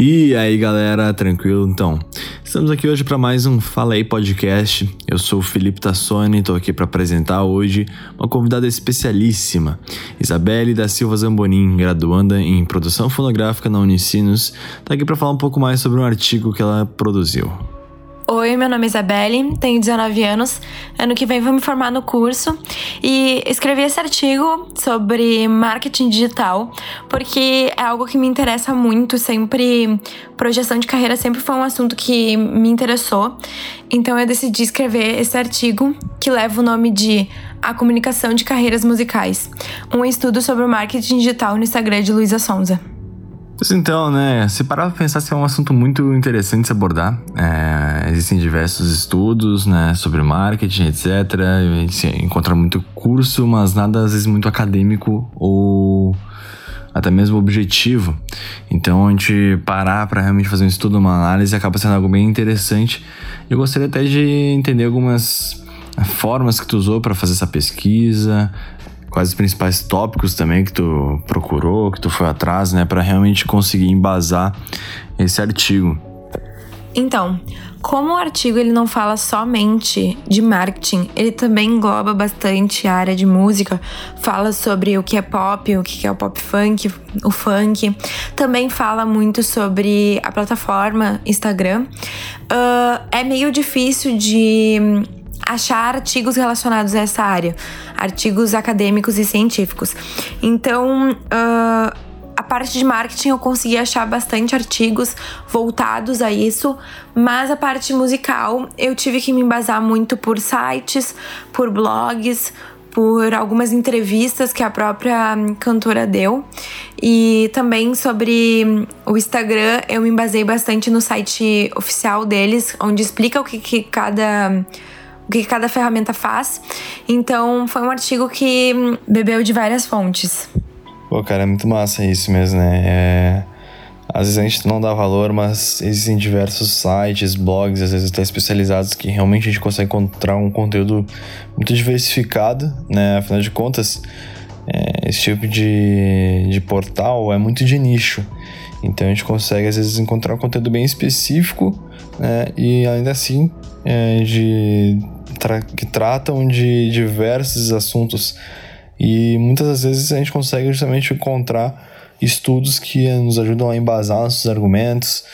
E aí galera, tranquilo? Então, estamos aqui hoje para mais um Fala aí Podcast. Eu sou o Felipe Tassoni, estou aqui para apresentar hoje uma convidada especialíssima, Isabelle da Silva Zambonin, graduanda em produção fonográfica na Unicinos, está aqui para falar um pouco mais sobre um artigo que ela produziu. Oi, meu nome é Isabelle, tenho 19 anos. Ano que vem vou me formar no curso e escrevi esse artigo sobre marketing digital porque é algo que me interessa muito. Sempre projeção de carreira sempre foi um assunto que me interessou. Então eu decidi escrever esse artigo que leva o nome de A Comunicação de Carreiras Musicais, um estudo sobre o marketing digital no Instagram de Luísa Sonza. Então, né, se parar pra pensar, é um assunto muito interessante se abordar. É, existem diversos estudos, né, sobre marketing, etc. A gente encontra muito curso, mas nada às vezes muito acadêmico ou até mesmo objetivo. Então, a gente parar para realmente fazer um estudo, uma análise, acaba sendo algo bem interessante. Eu gostaria até de entender algumas formas que tu usou para fazer essa pesquisa, quais os principais tópicos também que tu procurou, que tu foi atrás, né, para realmente conseguir embasar esse artigo. Então, como o artigo ele não fala somente de marketing, ele também engloba bastante a área de música, fala sobre o que é pop, o que é o pop funk, o funk, também fala muito sobre a plataforma Instagram. Uh, é meio difícil de achar artigos relacionados a essa área, artigos acadêmicos e científicos. Então, uh, a parte de marketing eu consegui achar bastante artigos voltados a isso, mas a parte musical eu tive que me embasar muito por sites, por blogs, por algumas entrevistas que a própria cantora deu. E também sobre o Instagram, eu me embasei bastante no site oficial deles, onde explica o que, que cada que cada ferramenta faz. Então, foi um artigo que bebeu de várias fontes. Pô, cara, é muito massa isso mesmo, né? É... Às vezes a gente não dá valor, mas existem diversos sites, blogs, às vezes até especializados, que realmente a gente consegue encontrar um conteúdo muito diversificado, né? Afinal de contas, é, esse tipo de, de portal é muito de nicho. Então a gente consegue, às vezes, encontrar um conteúdo bem específico, né? E ainda assim, é, de tra que tratam de diversos assuntos e muitas das vezes a gente consegue justamente encontrar estudos que nos ajudam a embasar nossos argumentos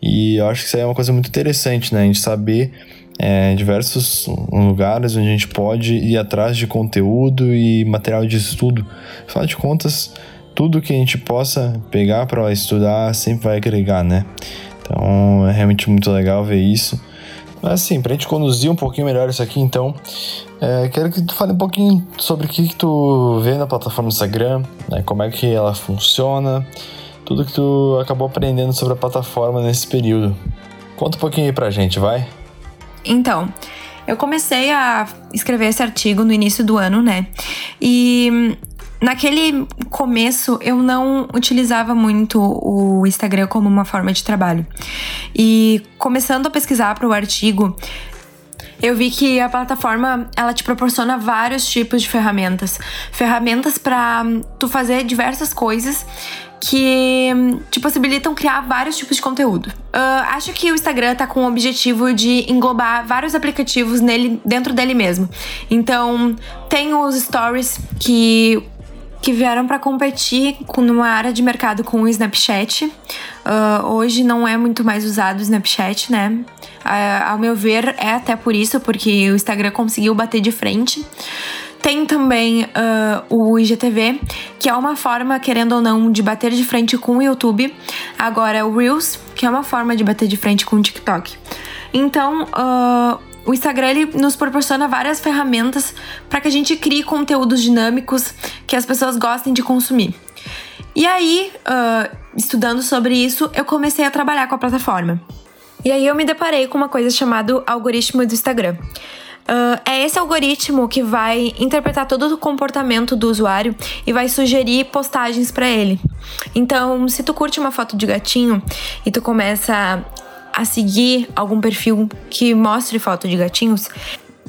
e eu acho que isso aí é uma coisa muito interessante, né? A gente saber é, diversos lugares onde a gente pode ir atrás de conteúdo e material de estudo. Afinal de contas, tudo que a gente possa pegar para estudar sempre vai agregar, né? Então é realmente muito legal ver isso. Assim, pra gente conduzir um pouquinho melhor isso aqui, então, é, quero que tu fale um pouquinho sobre o que, que tu vê na plataforma Instagram, né, como é que ela funciona, tudo que tu acabou aprendendo sobre a plataforma nesse período. Conta um pouquinho aí pra gente, vai? Então, eu comecei a escrever esse artigo no início do ano, né? E Naquele começo, eu não utilizava muito o Instagram como uma forma de trabalho. E começando a pesquisar para o artigo, eu vi que a plataforma ela te proporciona vários tipos de ferramentas, ferramentas para tu fazer diversas coisas que te possibilitam criar vários tipos de conteúdo. Uh, acho que o Instagram tá com o objetivo de englobar vários aplicativos nele dentro dele mesmo. Então tem os stories que que vieram para competir com, numa área de mercado com o Snapchat. Uh, hoje não é muito mais usado o Snapchat, né? Uh, ao meu ver, é até por isso, porque o Instagram conseguiu bater de frente. Tem também uh, o IGTV, que é uma forma, querendo ou não, de bater de frente com o YouTube. Agora, o Reels, que é uma forma de bater de frente com o TikTok. Então, uh, o Instagram ele nos proporciona várias ferramentas para que a gente crie conteúdos dinâmicos que as pessoas gostem de consumir. E aí, uh, estudando sobre isso, eu comecei a trabalhar com a plataforma. E aí eu me deparei com uma coisa chamada algoritmo do Instagram. Uh, é esse algoritmo que vai interpretar todo o comportamento do usuário e vai sugerir postagens para ele. Então, se tu curte uma foto de gatinho e tu começa a seguir algum perfil que mostre foto de gatinhos,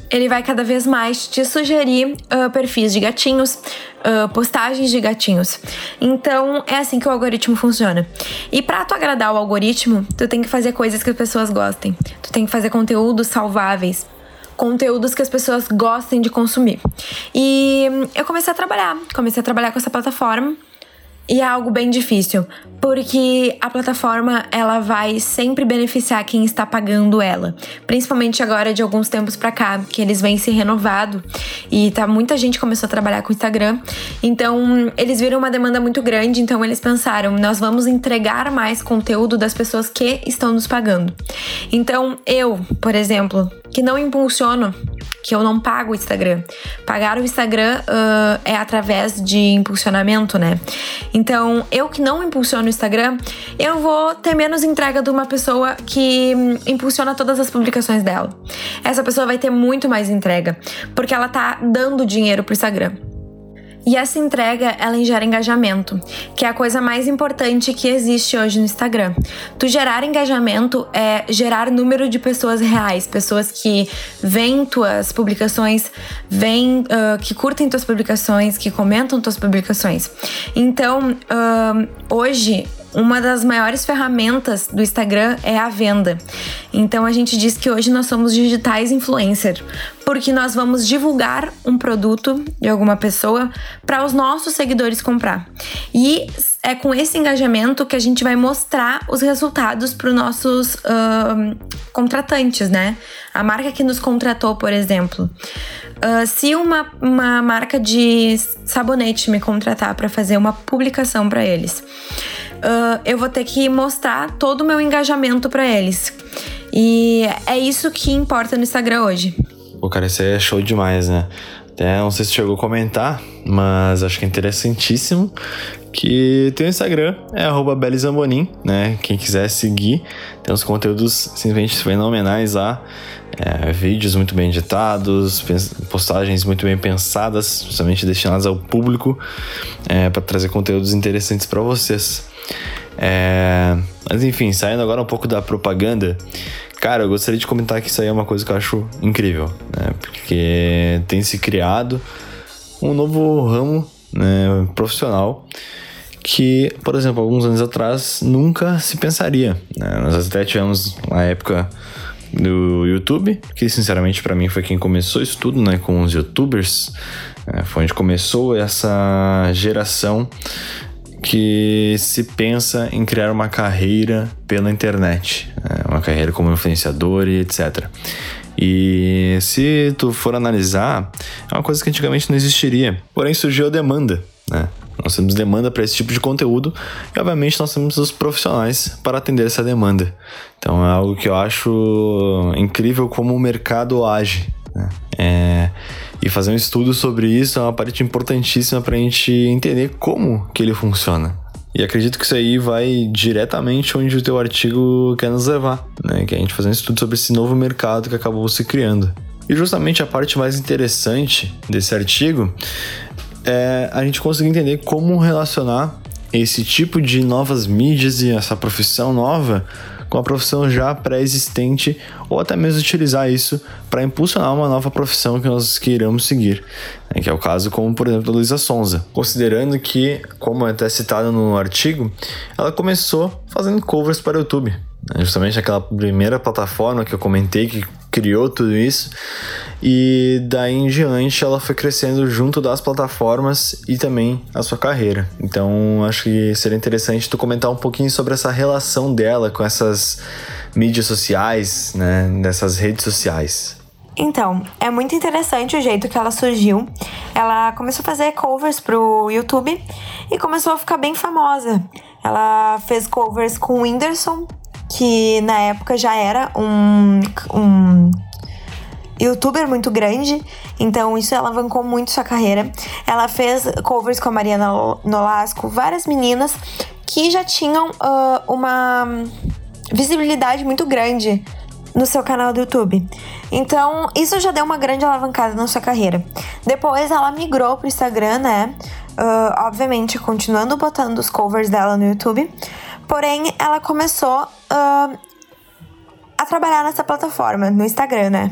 ele vai cada vez mais te sugerir uh, perfis de gatinhos, uh, postagens de gatinhos. Então é assim que o algoritmo funciona. E para tu agradar o algoritmo, tu tem que fazer coisas que as pessoas gostem. Tu tem que fazer conteúdos salváveis conteúdos que as pessoas gostem de consumir. E eu comecei a trabalhar, comecei a trabalhar com essa plataforma e é algo bem difícil, porque a plataforma ela vai sempre beneficiar quem está pagando ela, principalmente agora de alguns tempos para cá, que eles vêm se renovado e tá muita gente começou a trabalhar com o Instagram. Então, eles viram uma demanda muito grande, então eles pensaram, nós vamos entregar mais conteúdo das pessoas que estão nos pagando. Então, eu, por exemplo, que não impulsiono que eu não pago o Instagram. Pagar o Instagram uh, é através de impulsionamento, né? Então, eu que não impulsiono o Instagram, eu vou ter menos entrega de uma pessoa que hum, impulsiona todas as publicações dela. Essa pessoa vai ter muito mais entrega, porque ela tá dando dinheiro pro Instagram. E essa entrega, ela gera engajamento, que é a coisa mais importante que existe hoje no Instagram. Tu gerar engajamento é gerar número de pessoas reais, pessoas que veem tuas publicações, veem, uh, que curtem tuas publicações, que comentam tuas publicações. Então, uh, hoje uma das maiores ferramentas do Instagram é a venda. Então a gente diz que hoje nós somos digitais influencer, porque nós vamos divulgar um produto de alguma pessoa para os nossos seguidores comprar. E é com esse engajamento que a gente vai mostrar os resultados para os nossos uh, contratantes, né? A marca que nos contratou, por exemplo. Uh, se uma, uma marca de sabonete me contratar para fazer uma publicação para eles, uh, eu vou ter que mostrar todo o meu engajamento para eles. E é isso que importa no Instagram hoje. Pô, cara, isso aí é show demais, né? Até não sei se chegou a comentar, mas acho que é interessantíssimo que tem o Instagram, é arroba Belizambonin, né? Quem quiser seguir, tem uns conteúdos simplesmente fenomenais lá. É, vídeos muito bem editados, postagens muito bem pensadas, justamente destinadas ao público, é, para trazer conteúdos interessantes para vocês. É, mas enfim, saindo agora um pouco da propaganda, cara, eu gostaria de comentar que isso aí é uma coisa que eu acho incrível, né? Porque tem se criado um novo ramo né, profissional que, por exemplo, alguns anos atrás nunca se pensaria. Né? Nós até tivemos uma época do YouTube, que sinceramente para mim foi quem começou isso tudo, né, com os YouTubers. É, foi onde começou essa geração que se pensa em criar uma carreira pela internet, né? uma carreira como influenciador e etc. E se tu for analisar, é uma coisa que antigamente não existiria. Porém surgiu a demanda, né? Nós temos demanda para esse tipo de conteúdo e, obviamente, nós temos os profissionais para atender essa demanda. Então, é algo que eu acho incrível como o mercado age. Né? E fazer um estudo sobre isso é uma parte importantíssima para a gente entender como que ele funciona. E acredito que isso aí vai diretamente onde o teu artigo quer nos levar, né? Que é a gente fazer um estudo sobre esse novo mercado que acabou se criando. E justamente a parte mais interessante desse artigo é a gente conseguir entender como relacionar esse tipo de novas mídias e essa profissão nova com a profissão já pré-existente ou até mesmo utilizar isso para impulsionar uma nova profissão que nós queiramos seguir, né? que é o caso como por exemplo da Luísa Sonza, considerando que, como é até citado no artigo, ela começou fazendo covers para o YouTube, né? justamente aquela primeira plataforma que eu comentei que criou tudo isso. E daí em diante ela foi crescendo junto das plataformas e também a sua carreira. Então acho que seria interessante tu comentar um pouquinho sobre essa relação dela com essas mídias sociais, né, dessas redes sociais. Então, é muito interessante o jeito que ela surgiu. Ela começou a fazer covers pro YouTube e começou a ficar bem famosa. Ela fez covers com o Whindersson, que na época já era um, um youtuber muito grande, então isso alavancou muito sua carreira. Ela fez covers com a Mariana Nolasco, várias meninas que já tinham uh, uma visibilidade muito grande no seu canal do YouTube. Então, isso já deu uma grande alavancada na sua carreira. Depois ela migrou pro Instagram, né? Uh, obviamente, continuando botando os covers dela no YouTube. Porém, ela começou uh, a trabalhar nessa plataforma, no Instagram, né?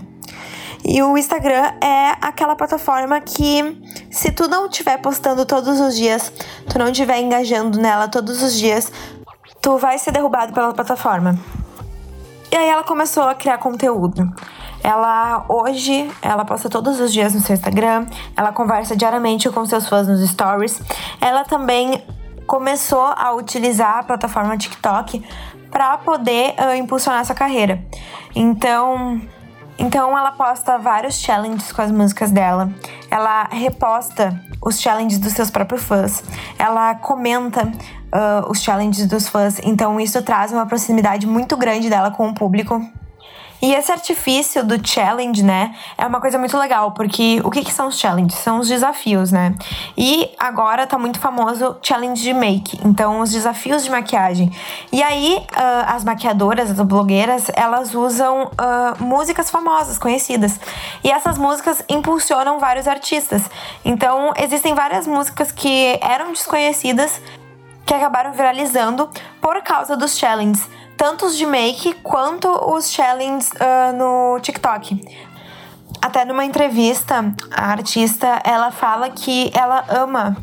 E o Instagram é aquela plataforma que, se tu não estiver postando todos os dias, tu não estiver engajando nela todos os dias, tu vai ser derrubado pela plataforma. E aí ela começou a criar conteúdo. Ela hoje, ela posta todos os dias no seu Instagram, ela conversa diariamente com seus fãs nos stories. Ela também começou a utilizar a plataforma TikTok para poder uh, impulsionar sua carreira. Então, então ela posta vários challenges com as músicas dela. Ela reposta os challenges dos seus próprios fãs. Ela comenta uh, os challenges dos fãs. Então isso traz uma proximidade muito grande dela com o público. E esse artifício do challenge, né, é uma coisa muito legal, porque o que, que são os challenges? São os desafios, né? E agora tá muito famoso challenge de make, então os desafios de maquiagem. E aí, uh, as maquiadoras, as blogueiras, elas usam uh, músicas famosas, conhecidas. E essas músicas impulsionam vários artistas. Então, existem várias músicas que eram desconhecidas que acabaram viralizando por causa dos challenges tanto os de make quanto os challenges uh, no TikTok. Até numa entrevista, a artista ela fala que ela ama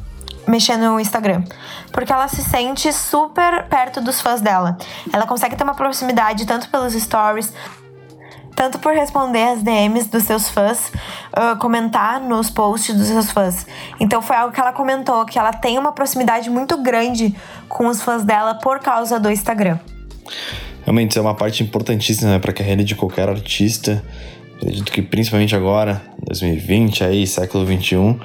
mexer no Instagram, porque ela se sente super perto dos fãs dela. Ela consegue ter uma proximidade tanto pelos stories, tanto por responder as DMs dos seus fãs, uh, comentar nos posts dos seus fãs. Então foi algo que ela comentou, que ela tem uma proximidade muito grande com os fãs dela por causa do Instagram. Realmente, isso é uma parte importantíssima né, para a carreira de qualquer artista. Acredito que principalmente agora, 2020, aí, século 21,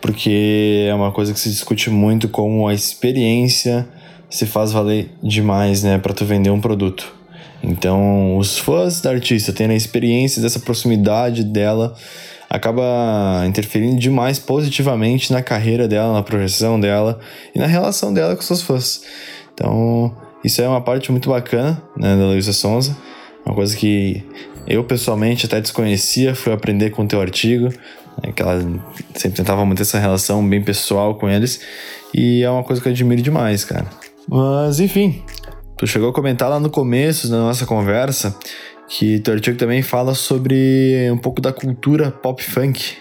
porque é uma coisa que se discute muito como a experiência se faz valer demais, né, para tu vender um produto. Então, os fãs da artista tendo a experiência dessa proximidade dela acaba interferindo demais positivamente na carreira dela, na projeção dela e na relação dela com seus fãs. Então, isso é uma parte muito bacana né, da Luísa Sonza, uma coisa que eu pessoalmente até desconhecia, fui aprender com o teu artigo, né, que ela sempre tentava manter essa relação bem pessoal com eles, e é uma coisa que eu admiro demais, cara. Mas enfim, tu chegou a comentar lá no começo da nossa conversa que teu artigo também fala sobre um pouco da cultura pop funk.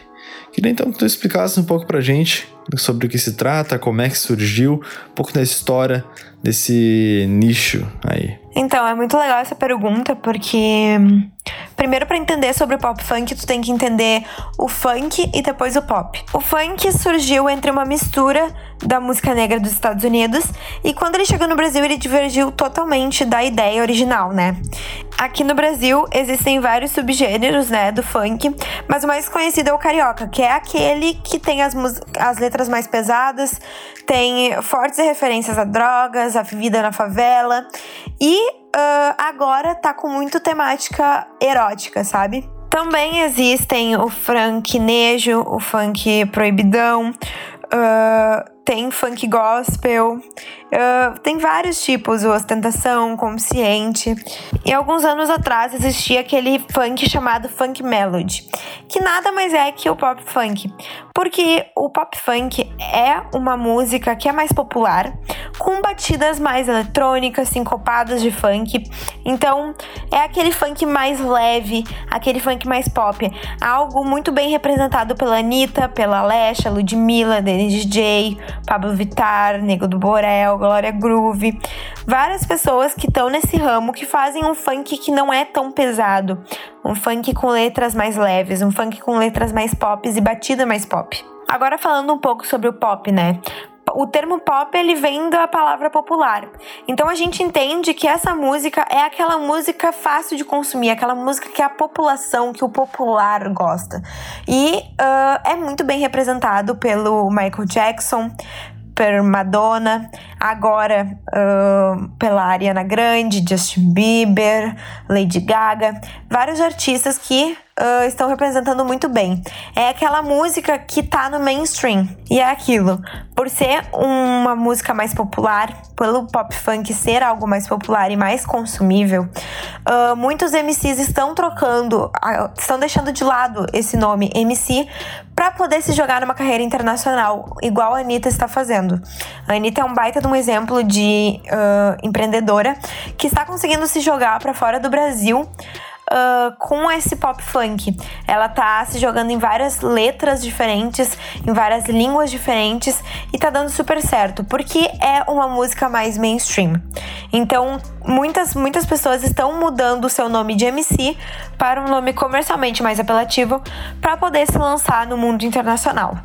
Queria então que tu explicasse um pouco pra gente sobre o que se trata, como é que surgiu, um pouco da história desse nicho aí. Então, é muito legal essa pergunta, porque primeiro para entender sobre o pop funk, tu tem que entender o funk e depois o pop. O funk surgiu entre uma mistura da música negra dos Estados Unidos e quando ele chegou no Brasil, ele divergiu totalmente da ideia original, né? Aqui no Brasil existem vários subgêneros, né, do funk, mas o mais conhecido é o carioca, que é aquele que tem as, as letras mais pesadas, tem fortes referências a drogas, a vida na favela e uh, agora tá com muito temática erótica, sabe? Também existem o funk nejo, o funk proibidão, uh, tem funk gospel, uh, tem vários tipos, ostentação, consciente. E alguns anos atrás existia aquele funk chamado funk melody, que nada mais é que o pop funk, porque o pop funk é uma música que é mais popular, com batidas mais eletrônicas, sincopadas de funk. Então, é aquele funk mais leve, aquele funk mais pop, algo muito bem representado pela Anitta, pela Lesha, Ludmilla, Dennis DJ, Pablo Vittar, Nego do Borel, Glória Groove. Várias pessoas que estão nesse ramo que fazem um funk que não é tão pesado. Um funk com letras mais leves, um funk com letras mais pop e batida mais pop. Agora falando um pouco sobre o pop, né? O termo pop ele vem da palavra popular. Então a gente entende que essa música é aquela música fácil de consumir, aquela música que a população, que o popular gosta. E uh, é muito bem representado pelo Michael Jackson, por Madonna, agora uh, pela Ariana Grande, Justin Bieber, Lady Gaga, vários artistas que uh, estão representando muito bem. É aquela música que tá no mainstream. E é aquilo. Por ser uma música mais popular, pelo pop funk ser algo mais popular e mais consumível, uh, muitos MCs estão trocando, uh, estão deixando de lado esse nome MC para poder se jogar numa carreira internacional, igual a Anitta está fazendo. A Anitta é um baita de um exemplo de uh, empreendedora que está conseguindo se jogar para fora do Brasil uh, com esse pop funk. Ela tá se jogando em várias letras diferentes, em várias línguas diferentes e tá dando super certo, porque é uma música mais mainstream. Então, muitas, muitas pessoas estão mudando o seu nome de MC para um nome comercialmente mais apelativo para poder se lançar no mundo internacional.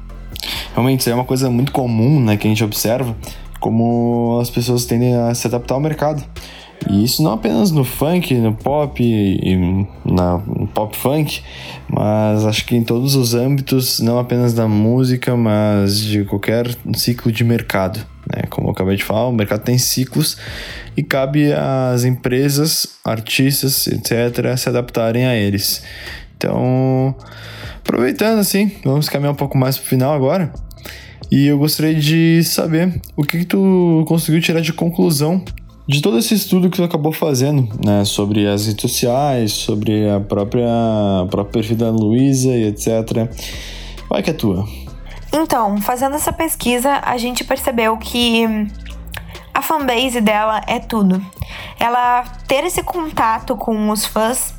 Realmente, isso é uma coisa muito comum, né, que a gente observa, como as pessoas tendem a se adaptar ao mercado. E isso não apenas no funk, no pop e na no pop funk, mas acho que em todos os âmbitos, não apenas da música, mas de qualquer ciclo de mercado. Né? Como eu acabei de falar, o mercado tem ciclos e cabe às empresas, artistas, etc., se adaptarem a eles. Então, aproveitando assim, vamos caminhar um pouco mais pro final agora. E eu gostaria de saber o que, que tu conseguiu tirar de conclusão de todo esse estudo que tu acabou fazendo, né, sobre as redes sociais, sobre a própria, a própria perfil da Luísa e etc. Vai que é tua. Então, fazendo essa pesquisa, a gente percebeu que a fanbase dela é tudo. Ela ter esse contato com os fãs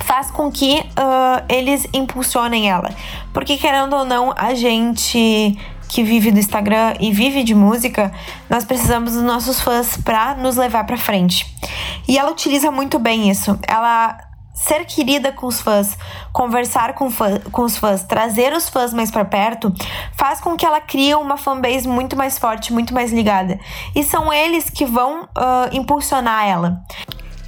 faz com que uh, eles impulsionem ela. Porque, querendo ou não, a gente que vive do Instagram e vive de música, nós precisamos dos nossos fãs para nos levar para frente. E ela utiliza muito bem isso. Ela ser querida com os fãs, conversar com, fã, com os fãs, trazer os fãs mais para perto, faz com que ela crie uma fanbase muito mais forte, muito mais ligada. E são eles que vão uh, impulsionar ela.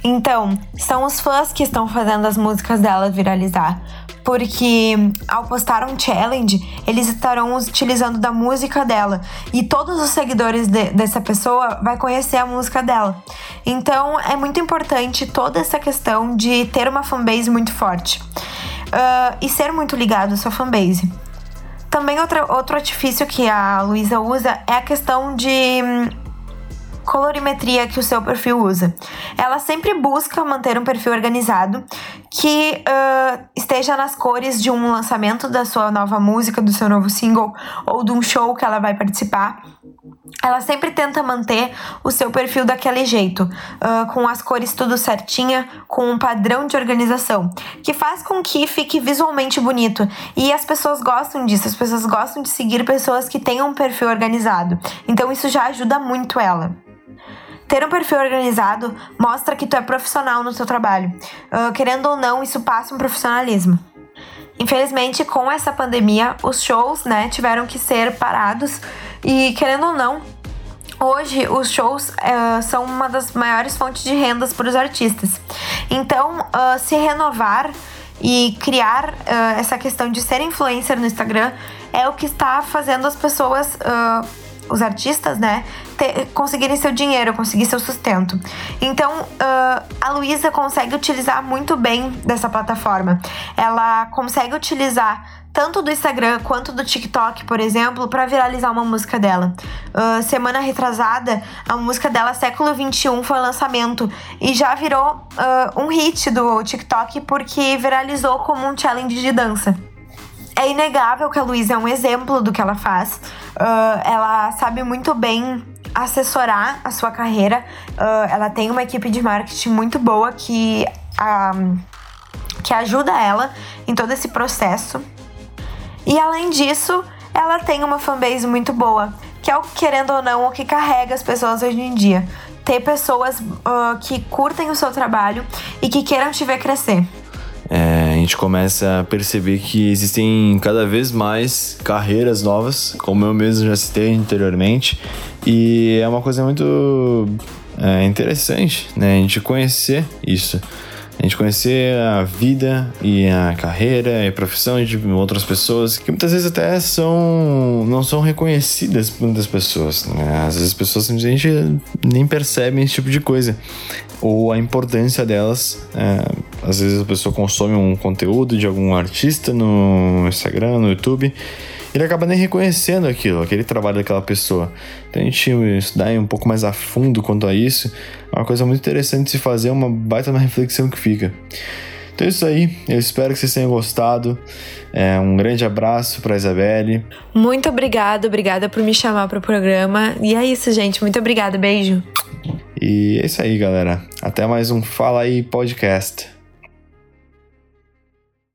Então, são os fãs que estão fazendo as músicas dela viralizar porque ao postar um challenge, eles estarão utilizando da música dela e todos os seguidores de, dessa pessoa vai conhecer a música dela. Então é muito importante toda essa questão de ter uma fanbase muito forte uh, e ser muito ligado à sua fanbase. Também outro, outro artifício que a Luísa usa é a questão de colorimetria que o seu perfil usa. Ela sempre busca manter um perfil organizado que uh, esteja nas cores de um lançamento da sua nova música, do seu novo single ou de um show que ela vai participar. Ela sempre tenta manter o seu perfil daquele jeito, uh, com as cores tudo certinha, com um padrão de organização, que faz com que fique visualmente bonito. E as pessoas gostam disso, as pessoas gostam de seguir pessoas que tenham um perfil organizado. Então isso já ajuda muito ela. Ter um perfil organizado mostra que tu é profissional no seu trabalho. Uh, querendo ou não, isso passa um profissionalismo. Infelizmente, com essa pandemia, os shows, né, tiveram que ser parados e querendo ou não, hoje os shows uh, são uma das maiores fontes de rendas para os artistas. Então, uh, se renovar e criar uh, essa questão de ser influencer no Instagram é o que está fazendo as pessoas os artistas, né, ter, conseguirem seu dinheiro, conseguir seu sustento. Então, uh, a Luísa consegue utilizar muito bem dessa plataforma. Ela consegue utilizar tanto do Instagram quanto do TikTok, por exemplo, para viralizar uma música dela. Uh, semana retrasada, a música dela, Século XXI, foi lançamento e já virou uh, um hit do TikTok porque viralizou como um challenge de dança. É inegável que a Luísa é um exemplo do que ela faz. Uh, ela sabe muito bem assessorar a sua carreira. Uh, ela tem uma equipe de marketing muito boa que, uh, que ajuda ela em todo esse processo. E além disso, ela tem uma fanbase muito boa, que é o querendo ou não o que carrega as pessoas hoje em dia. Ter pessoas uh, que curtem o seu trabalho e que queiram te ver crescer é, gente começa a perceber que existem cada vez mais carreiras novas, como eu mesmo já citei anteriormente, e é uma coisa muito é, interessante, né? A gente conhecer isso. A gente conhecer a vida e a carreira e a profissão de outras pessoas que muitas vezes até são não são reconhecidas por muitas pessoas. Né? Às vezes as pessoas simplesmente nem percebem esse tipo de coisa ou a importância delas. É, às vezes a pessoa consome um conteúdo de algum artista no Instagram, no YouTube ele acaba nem reconhecendo aquilo, aquele trabalho daquela pessoa. Então a gente estudar um pouco mais a fundo quanto a isso, é uma coisa muito interessante de se fazer, uma baita uma reflexão que fica. Então é isso aí, eu espero que vocês tenham gostado. É, um grande abraço para Isabelle. Muito obrigada, obrigada por me chamar para o programa. E é isso, gente. Muito obrigada, beijo. E é isso aí, galera. Até mais um Fala aí Podcast.